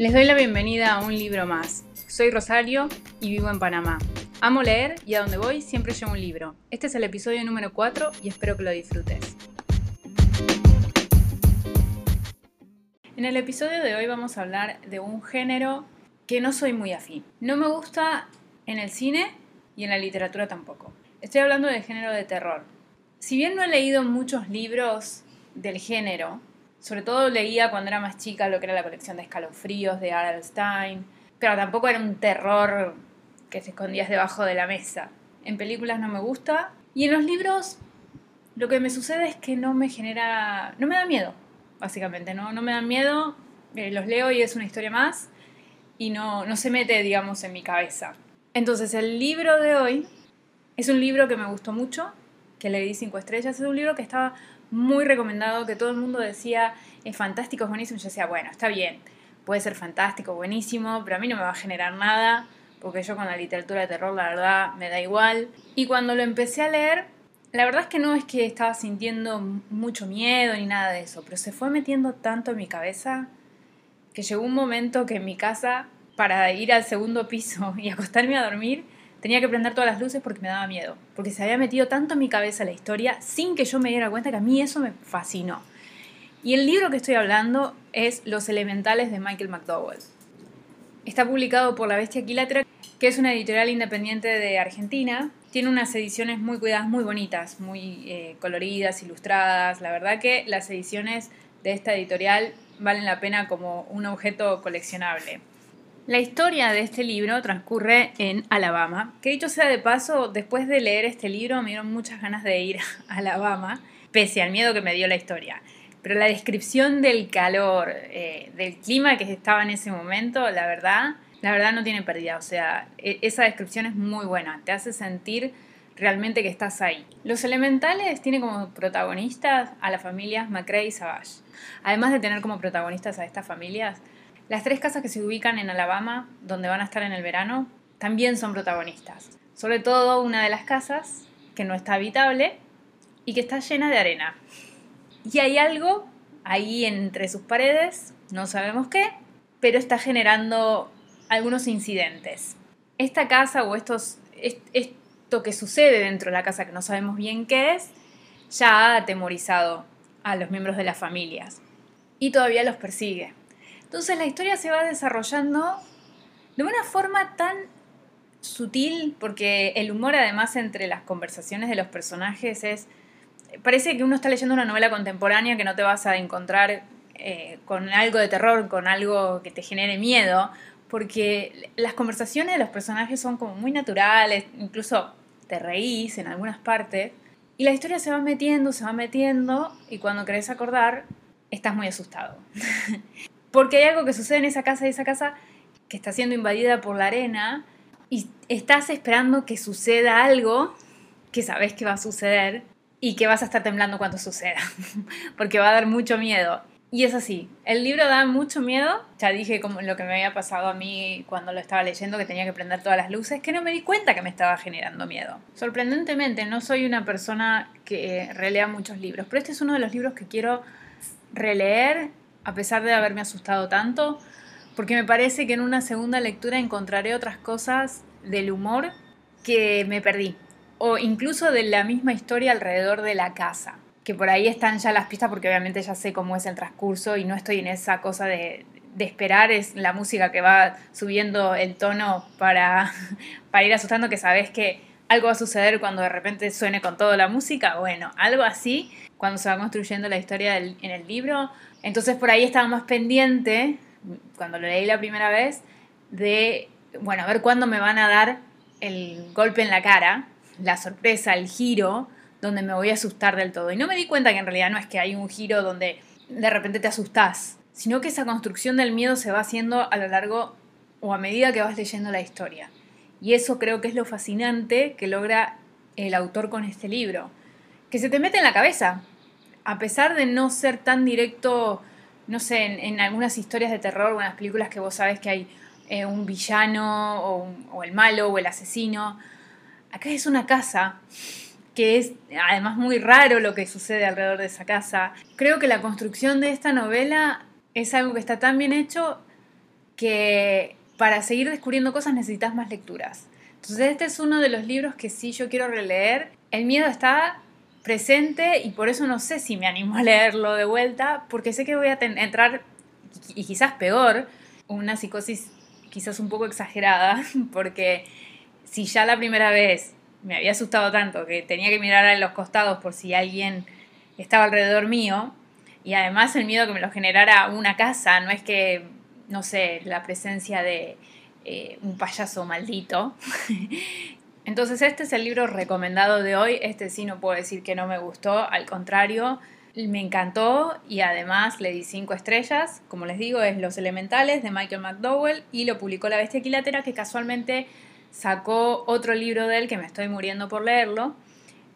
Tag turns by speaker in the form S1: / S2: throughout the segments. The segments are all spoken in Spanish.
S1: Les doy la bienvenida a un libro más. Soy Rosario y vivo en Panamá. Amo leer y a donde voy siempre llevo un libro. Este es el episodio número 4 y espero que lo disfrutes. En el episodio de hoy vamos a hablar de un género que no soy muy afín. No me gusta en el cine y en la literatura tampoco. Estoy hablando del género de terror. Si bien no he leído muchos libros del género, sobre todo leía cuando era más chica lo que era la colección de escalofríos de Stein, pero tampoco era un terror que se escondías debajo de la mesa. En películas no me gusta y en los libros lo que me sucede es que no me genera, no me da miedo, básicamente, no, no me da miedo, eh, los leo y es una historia más y no, no se mete, digamos, en mi cabeza. Entonces el libro de hoy es un libro que me gustó mucho, que le di cinco estrellas, es un libro que estaba muy recomendado, que todo el mundo decía, es fantástico, es buenísimo. Yo decía, bueno, está bien, puede ser fantástico, buenísimo, pero a mí no me va a generar nada, porque yo con la literatura de terror, la verdad, me da igual. Y cuando lo empecé a leer, la verdad es que no es que estaba sintiendo mucho miedo ni nada de eso, pero se fue metiendo tanto en mi cabeza que llegó un momento que en mi casa, para ir al segundo piso y acostarme a dormir, tenía que prender todas las luces porque me daba miedo, porque se había metido tanto en mi cabeza la historia sin que yo me diera cuenta que a mí eso me fascinó. Y el libro que estoy hablando es Los Elementales de Michael McDowell. Está publicado por La Bestia Quilatra, que es una editorial independiente de Argentina. Tiene unas ediciones muy cuidadas, muy bonitas, muy eh, coloridas, ilustradas. La verdad que las ediciones de esta editorial valen la pena como un objeto coleccionable. La historia de este libro transcurre en Alabama, que dicho sea de paso, después de leer este libro me dieron muchas ganas de ir a Alabama, pese al miedo que me dio la historia. Pero la descripción del calor, eh, del clima que estaba en ese momento, la verdad, la verdad no tiene pérdida. O sea, e, esa descripción es muy buena, te hace sentir realmente que estás ahí. Los elementales tienen como protagonistas a las familias McCrae y Savage. Además de tener como protagonistas a estas familias, las tres casas que se ubican en Alabama, donde van a estar en el verano, también son protagonistas. Sobre todo una de las casas que no está habitable y que está llena de arena. Y hay algo ahí entre sus paredes, no sabemos qué, pero está generando algunos incidentes. Esta casa o estos, esto que sucede dentro de la casa que no sabemos bien qué es, ya ha atemorizado a los miembros de las familias y todavía los persigue. Entonces la historia se va desarrollando de una forma tan sutil, porque el humor además entre las conversaciones de los personajes es... Parece que uno está leyendo una novela contemporánea que no te vas a encontrar eh, con algo de terror, con algo que te genere miedo, porque las conversaciones de los personajes son como muy naturales, incluso te reís en algunas partes, y la historia se va metiendo, se va metiendo, y cuando querés acordar, estás muy asustado. Porque hay algo que sucede en esa casa y esa casa que está siendo invadida por la arena y estás esperando que suceda algo que sabes que va a suceder y que vas a estar temblando cuando suceda, porque va a dar mucho miedo. Y es así, el libro da mucho miedo, ya dije como lo que me había pasado a mí cuando lo estaba leyendo, que tenía que prender todas las luces, que no me di cuenta que me estaba generando miedo. Sorprendentemente, no soy una persona que relea muchos libros, pero este es uno de los libros que quiero releer a pesar de haberme asustado tanto, porque me parece que en una segunda lectura encontraré otras cosas del humor que me perdí, o incluso de la misma historia alrededor de la casa, que por ahí están ya las pistas porque obviamente ya sé cómo es el transcurso y no estoy en esa cosa de, esperar, es la música que va subiendo el tono para, para ir asustando, que sabes que algo va a suceder cuando de repente suene con toda la música, bueno, algo así, cuando se va construyendo la historia en el libro, entonces por ahí estaba más pendiente, cuando lo leí la primera vez, de, bueno, a ver cuándo me van a dar el golpe en la cara, la sorpresa, el giro, donde me voy a asustar del todo. Y no me di cuenta que en realidad no es que hay un giro donde de repente te asustás, sino que esa construcción del miedo se va haciendo a lo largo o a medida que vas leyendo la historia. Y eso creo que es lo fascinante que logra el autor con este libro, que se te mete en la cabeza, a pesar de no ser tan directo, no sé, en, algunas historias de terror o en las películas que vos sabes que hay eh, un villano o, el malo o el asesino, acá es una casa que es además muy raro lo que sucede alrededor de esa casa. Creo que la construcción de esta novela es algo que está tan bien hecho que para seguir descubriendo cosas necesitas más lecturas. Entonces este es uno de los libros que sí yo quiero releer. El miedo está presente y por eso no sé si me animo a leerlo de vuelta, porque sé que voy a entrar, y quizás peor, una psicosis quizás un poco exagerada, porque si ya la primera vez me había asustado tanto que tenía que mirar a los costados por si alguien estaba alrededor mío, y además el miedo que me lo generara una casa, no es que, no sé, la presencia de eh, un payaso maldito. Entonces este es el libro recomendado de hoy, este sí no puedo decir que no me gustó, al contrario, me encantó y además le di cinco estrellas, como les digo, es Los Elementales de Michael McDowell y lo publicó La Bestia Equilátera que casualmente sacó otro libro de él que me estoy muriendo por leerlo,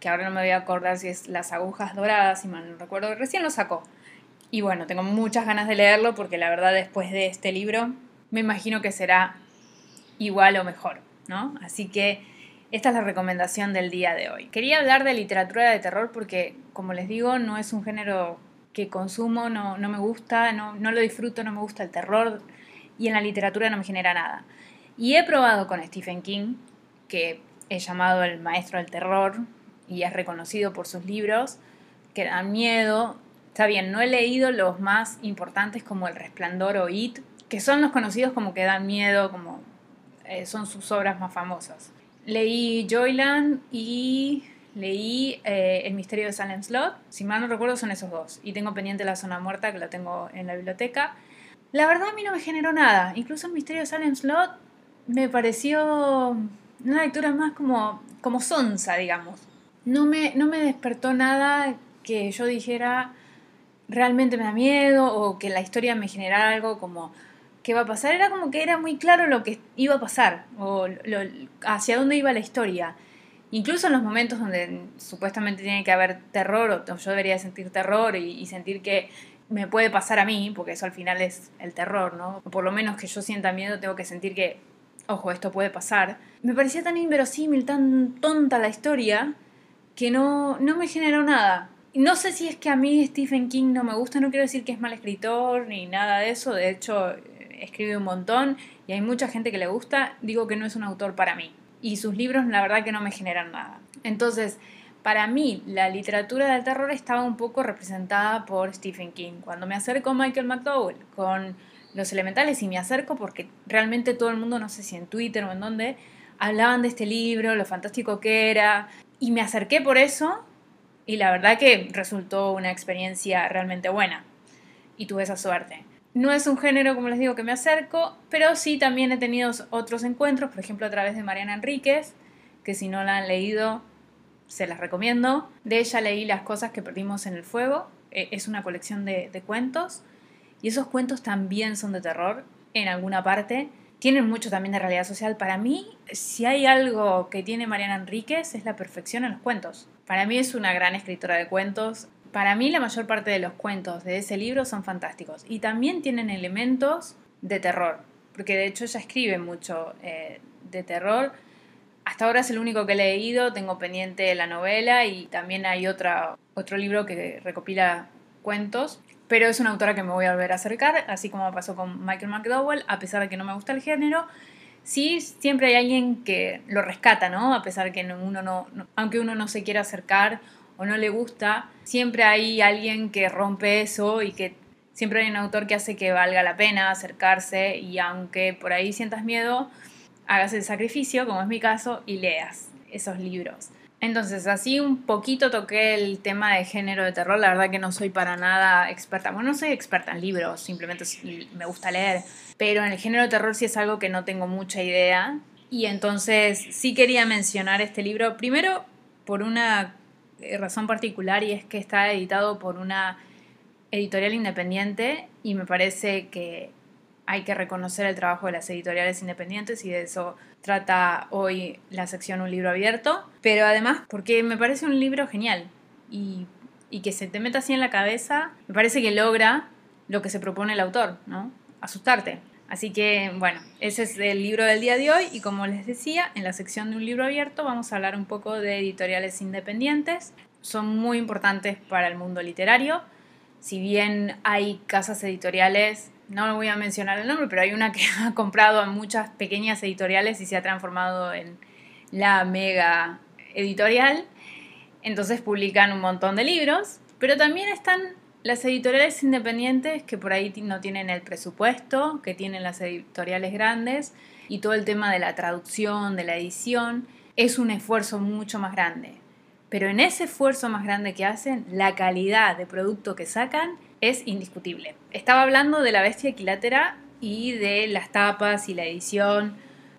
S1: que ahora no me voy a acordar si es Las Agujas Doradas, si mal no recuerdo, recién lo sacó. Y bueno, tengo muchas ganas de leerlo porque la verdad después de este libro me imagino que será igual o mejor, ¿no? Así que esta es la recomendación del día de hoy. Quería hablar de literatura de terror porque, como les digo, no es un género que consumo, no, me gusta, no, no lo disfruto, no me gusta el terror y en la literatura no me genera nada. Y he probado con Stephen King, que he llamado el maestro del terror y es reconocido por sus libros, que dan miedo. Está bien, no he leído los más importantes como El Resplandor o It, que son los conocidos como que dan miedo, como eh, son sus obras más famosas. Leí Joyland y leí eh, El misterio de Salem Slot. Si mal no recuerdo son esos dos. Y tengo pendiente La Zona Muerta, que la tengo en la biblioteca. La verdad a mí no me generó nada. Incluso El misterio de Salem Slot me pareció una lectura más como, como sonsa, digamos. No me, no me despertó nada que yo dijera realmente me da miedo o que la historia me generara algo como qué va a pasar. Era como que era muy claro lo que iba a pasar o hacia dónde iba la historia. Incluso en los momentos donde supuestamente tiene que haber terror o yo debería sentir terror y, y sentir que me puede pasar a mí, porque eso al final es el terror, ¿no? O por lo menos que yo sienta miedo, tengo que sentir que ojo, esto puede pasar, me parecía tan inverosímil, tan tonta la historia, que no, no me generó nada. No sé si es que a mí Stephen King no me gusta, no quiero decir que es mal escritor ni nada de eso, de hecho escribe un montón y hay mucha gente que le gusta, digo que no es un autor para mí. Y sus libros la verdad que no me generan nada. Entonces, para mí la literatura del terror estaba un poco representada por Stephen King. Cuando me acerco a Michael McDowell con los elementales y me acerco porque realmente todo el mundo, no sé si en Twitter o en dónde, hablaban de este libro, lo fantástico que era, y me acerqué por eso y la verdad que resultó una experiencia realmente buena y tuve esa suerte. No es un género, como les digo, que me acerco, pero sí también he tenido otros encuentros, por ejemplo a través de Mariana Enríquez, que si no la han leído, se las recomiendo. De ella leí Las cosas que perdimos en el fuego, e, es una colección de, de cuentos y esos cuentos también son de terror en alguna parte. Tienen mucho también de realidad social. Para mí, si hay algo que tiene Mariana Enríquez, es la perfección en los cuentos. Para mí es una gran escritora de cuentos. Para mí la mayor parte de los cuentos de ese libro son fantásticos. Y también tienen elementos de terror. Porque de hecho ella escribe mucho eh, de terror. Hasta ahora es el único que he leído, tengo pendiente la novela y también hay otra, otro libro que recopila cuentos pero es una autora que me voy a volver a acercar, así como pasó con Michael McDowell, a pesar de que no me gusta el género. Sí, siempre hay alguien que lo rescata, ¿no? A pesar que uno no, aunque uno no se quiera acercar o no le gusta, siempre hay alguien que rompe eso y que siempre hay un autor que hace que valga la pena acercarse y aunque por ahí sientas miedo, hagas el sacrificio, como es mi caso, y leas esos libros. Entonces, así un poquito toqué el tema de género de terror. La verdad que no soy para nada experta. Bueno, no soy experta en libros, simplemente me gusta leer. Pero en el género de terror sí es algo que no tengo mucha idea. Y entonces sí quería mencionar este libro. Primero, por una razón particular, y es que está editado por una editorial independiente. Y me parece que hay que reconocer el trabajo de las editoriales independientes y de eso trata hoy la sección Un libro abierto, pero además porque me parece un libro genial y, que se te meta así en la cabeza, me parece que logra lo que se propone el autor, ¿no? Asustarte. Así que, bueno, ese es el libro del día de hoy y como les decía, en la sección de un libro abierto vamos a hablar un poco de editoriales independientes. Son muy importantes para el mundo literario. Si bien hay casas editoriales no voy a mencionar el nombre, pero hay una que ha comprado a muchas pequeñas editoriales y se ha transformado en la mega editorial. Entonces publican un montón de libros, pero también están las editoriales independientes que por ahí no tienen el presupuesto, que tienen las editoriales grandes y todo el tema de la traducción, de la edición, es un esfuerzo mucho más grande. Pero en ese esfuerzo más grande que hacen, la calidad de producto que sacan es indiscutible. Estaba hablando de la bestia equilátera y de las tapas y la edición.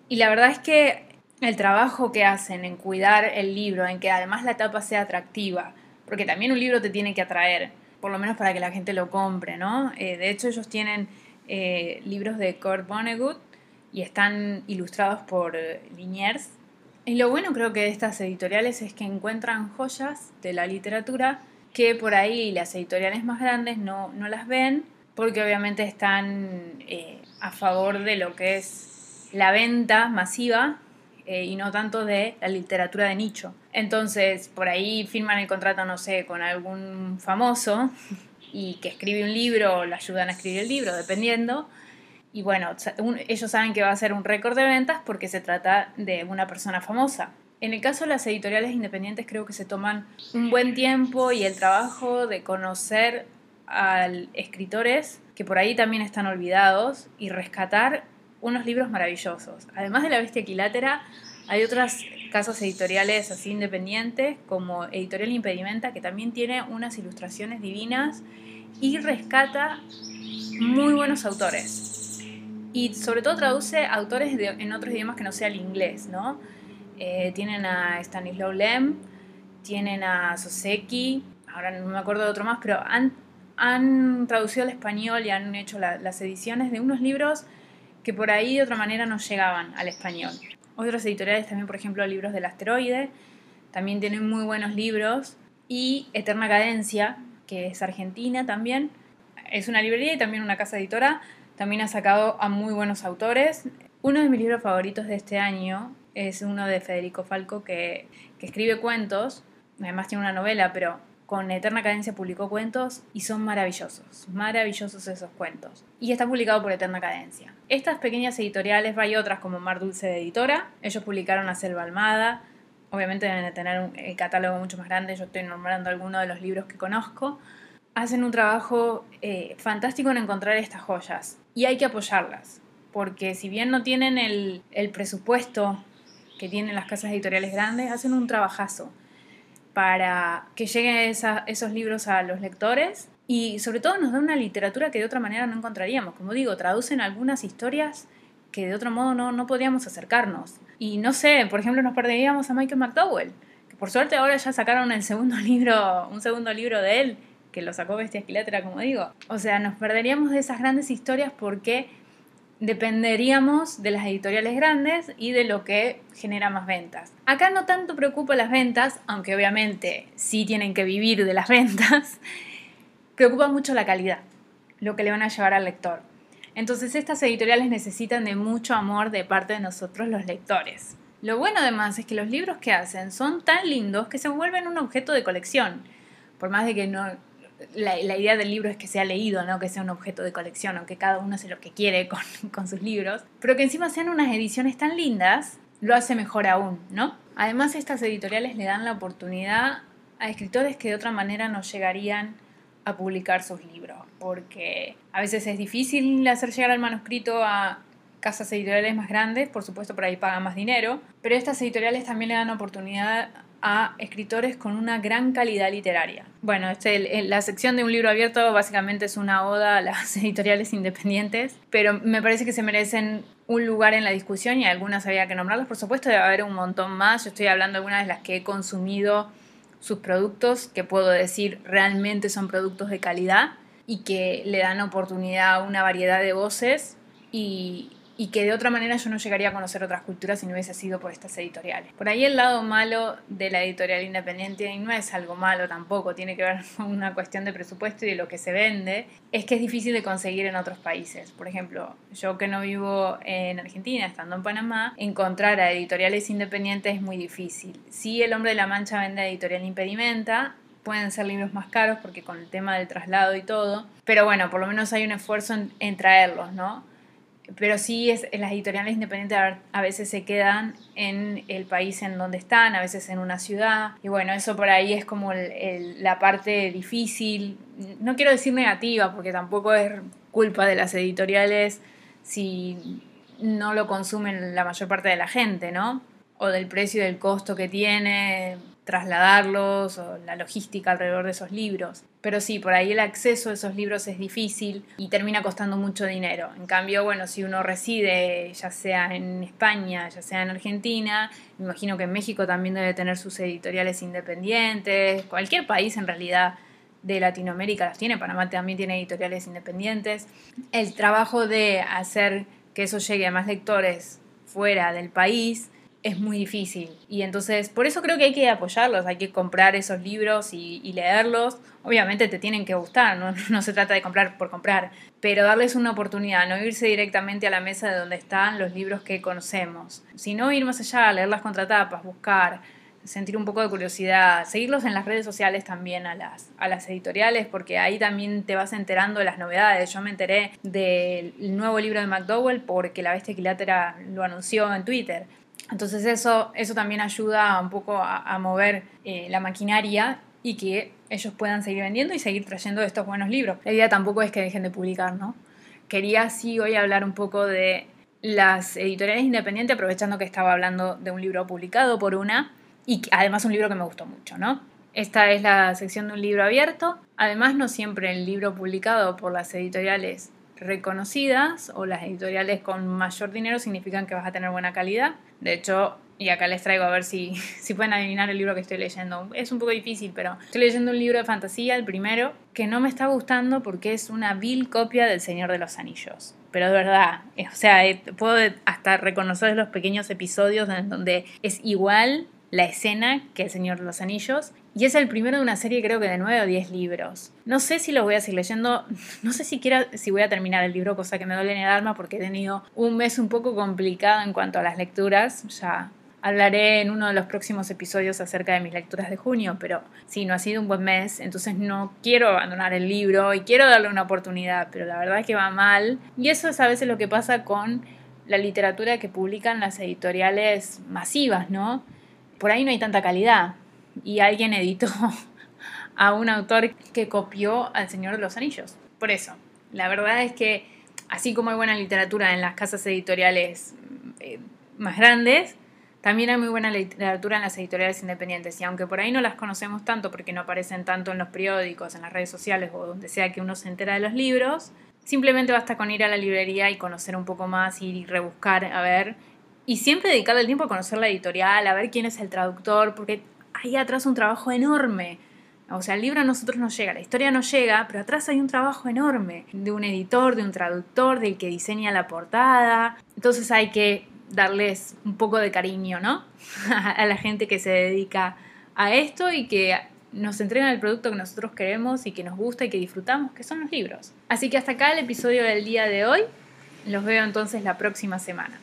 S1: Y la verdad es que el trabajo que hacen en cuidar el libro, en que además la tapa sea atractiva, porque también un libro te tiene que atraer, por lo menos para que la gente lo compre, ¿no? Eh, de hecho, ellos tienen eh, libros de Kurt Vonnegut y están ilustrados por eh, Liniers. Y lo bueno creo que de estas editoriales es que encuentran joyas de la literatura que por ahí las editoriales más grandes no, no las ven porque obviamente están a favor de lo que es la venta masiva eh, y no tanto de la literatura de nicho. Entonces, por ahí firman el contrato, no sé, con algún famoso y que escribe un libro o le ayudan a escribir el libro, dependiendo. Y bueno, ellos saben que va a ser un récord de ventas porque se trata de una persona famosa. En el caso de las editoriales independientes creo que se toman un buen tiempo y el trabajo de conocer a escritores que por ahí también están olvidados y rescatar unos libros maravillosos. Además de La Bestia Equilátera, hay otras casas editoriales así independientes, como Editorial Impedimenta, que también tiene unas ilustraciones divinas y rescata muy buenos autores. Y sobre todo traduce autores en otros idiomas que no sea el inglés, ¿no? Eh, tienen a Stanislaw Lem, tienen a Soseki, ahora no me acuerdo de otro más, pero han, han traducido al español y han hecho las ediciones de unos libros que por ahí de otra manera no llegaban al español. Otras editoriales también, por ejemplo, libros del asteroide, también tienen muy buenos libros. Y Eterna Cadencia, que es argentina también, es una librería y también una casa editora, también ha sacado a muy buenos autores. Uno de mis libros favoritos de este año es uno de Federico Falco que, que escribe cuentos, además tiene una novela, pero con Eterna Cadencia publicó cuentos y son maravillosos, maravillosos esos cuentos. Y está publicado por Eterna Cadencia. Estas pequeñas editoriales, hay otras como Mar Dulce de Editora, ellos publicaron a Selva Almada, obviamente deben de tener un catálogo mucho más grande, yo estoy nombrando algunos de los libros que conozco, hacen un trabajo eh, fantástico en encontrar estas joyas y hay que apoyarlas, porque si bien no tienen el presupuesto que tienen las casas editoriales grandes, hacen un trabajazo para que lleguen esos libros a los lectores y sobre todo nos da una literatura que de otra manera no encontraríamos. Como digo, traducen algunas historias que de otro modo no, no podríamos acercarnos. Y no sé, por ejemplo, nos perderíamos a Michael McDowell, que por suerte ahora ya sacaron el segundo libro, un segundo libro de él, que lo sacó Bestia Esquilátera, como digo. O sea, nos perderíamos de esas grandes historias porque dependeríamos de las editoriales grandes y de lo que genera más ventas. Acá no tanto preocupa las ventas, aunque obviamente sí tienen que vivir de las ventas, preocupa mucho la calidad, lo que le van a llevar al lector. Entonces estas editoriales necesitan de mucho amor de parte de nosotros los lectores. Lo bueno además es que los libros que hacen son tan lindos que se vuelven un objeto de colección. Por más de que no, la, idea del libro es que sea leído, no que sea un objeto de colección, aunque cada uno hace lo que quiere con, sus libros, pero que encima sean unas ediciones tan lindas, lo hace mejor aún, ¿no? Además, estas editoriales le dan la oportunidad a escritores que de otra manera no llegarían a publicar sus libros, porque a veces es difícil hacer llegar el manuscrito a casas editoriales más grandes, por supuesto por ahí pagan más dinero, pero estas editoriales también le dan oportunidad a escritores con una gran calidad literaria. Bueno, este, la sección de un libro abierto básicamente es una oda a las editoriales independientes, pero me parece que se merecen un lugar en la discusión y algunas había que nombrarlas. Por supuesto, debe haber un montón más. Yo estoy hablando de algunas de las que he consumido sus productos, que puedo decir realmente son productos de calidad y que le dan oportunidad a una variedad de voces y, y que de otra manera yo no llegaría a conocer otras culturas si no hubiese sido por estas editoriales. Por ahí el lado malo de la editorial independiente, y no es algo malo tampoco, tiene que ver con una cuestión de presupuesto y de lo que se vende, es que es difícil de conseguir en otros países. Por ejemplo, yo que no vivo en Argentina, estando en Panamá, encontrar a editoriales independientes es muy difícil. Si El Hombre de la Mancha vende a editorial Impedimenta, pueden ser libros más caros porque con el tema del traslado y todo. Pero bueno, por lo menos hay un esfuerzo en, traerlos, ¿no? Pero sí, es, las editoriales independientes a veces se quedan en el país en donde están, a veces en una ciudad. Y bueno, eso por ahí es como la parte difícil. No quiero decir negativa, porque tampoco es culpa de las editoriales si no lo consumen la mayor parte de la gente, ¿no? O del precio y del costo que tiene trasladarlos o la logística alrededor de esos libros. Pero sí, por ahí el acceso a esos libros es difícil y termina costando mucho dinero. En cambio, bueno, si uno reside ya sea en España, ya sea en Argentina, me imagino que en México también debe tener sus editoriales independientes, cualquier país en realidad de Latinoamérica las tiene, Panamá también tiene editoriales independientes. El trabajo de hacer que eso llegue a más lectores fuera del país es muy difícil. Y entonces, por eso creo que hay que apoyarlos, hay que comprar esos libros y, leerlos. Obviamente te tienen que gustar, ¿no? no se trata de comprar por comprar, pero darles una oportunidad, no irse directamente a la mesa de donde están los libros que conocemos, sino ir más allá, leer las contratapas, buscar, sentir un poco de curiosidad, seguirlos en las redes sociales también a las, a las editoriales, porque ahí también te vas enterando de las novedades. Yo me enteré del nuevo libro de McDowell porque la bestia equilátera lo anunció en Twitter. Entonces eso, eso también ayuda un poco a, mover eh, la maquinaria y que ellos puedan seguir vendiendo y seguir trayendo estos buenos libros. La idea tampoco es que dejen de publicar, ¿no? Quería sí hoy hablar un poco de las editoriales independientes, aprovechando que estaba hablando de un libro publicado por una y además un libro que me gustó mucho, ¿no? Esta es la sección de un libro abierto. Además, no siempre el libro publicado por las editoriales reconocidas o las editoriales con mayor dinero significan que vas a tener buena calidad. De hecho, y acá les traigo a ver si, si pueden adivinar el libro que estoy leyendo. Es un poco difícil, pero estoy leyendo un libro de fantasía, el primero, que no me está gustando porque es una vil copia del Señor de los Anillos. Pero de verdad, o sea, eh, puedo hasta reconocer los pequeños episodios en donde es igual la escena que El Señor de los Anillos. Y es el primero de una serie creo que de 9 o 10 libros. No sé si lo voy a seguir leyendo, no sé siquiera si voy a terminar el libro, cosa que me duele en el alma porque he tenido un mes un poco complicado en cuanto a las lecturas. Ya hablaré en uno de los próximos episodios acerca de mis lecturas de junio, pero sí, no ha sido un buen mes, entonces no quiero abandonar el libro y quiero darle una oportunidad, pero la verdad es que va mal. Y eso es a veces lo que pasa con la literatura que publican las editoriales masivas, ¿no? Por ahí no hay tanta calidad. Y alguien editó a un autor que copió al Señor de los Anillos. Por eso, la verdad es que así como hay buena literatura en las casas editoriales eh, más grandes, también hay muy buena literatura en las editoriales independientes y aunque por ahí no las conocemos tanto porque no aparecen tanto en los periódicos, en las redes sociales o donde sea que uno se entera de los libros, simplemente basta con ir a la librería y conocer un poco más y rebuscar a ver y siempre dedicarle el tiempo a conocer la editorial, a ver quién es el traductor, porque hay atrás un trabajo enorme. O sea, el libro a nosotros no llega, la historia no llega, pero atrás hay un trabajo enorme de un editor, de un traductor, del que diseña la portada. Entonces hay que darles un poco de cariño, ¿no? a la gente que se dedica a esto y que nos entregan el producto que nosotros queremos y que nos gusta y que disfrutamos, que son los libros. Así que hasta acá el episodio del día de hoy. Los veo entonces la próxima semana.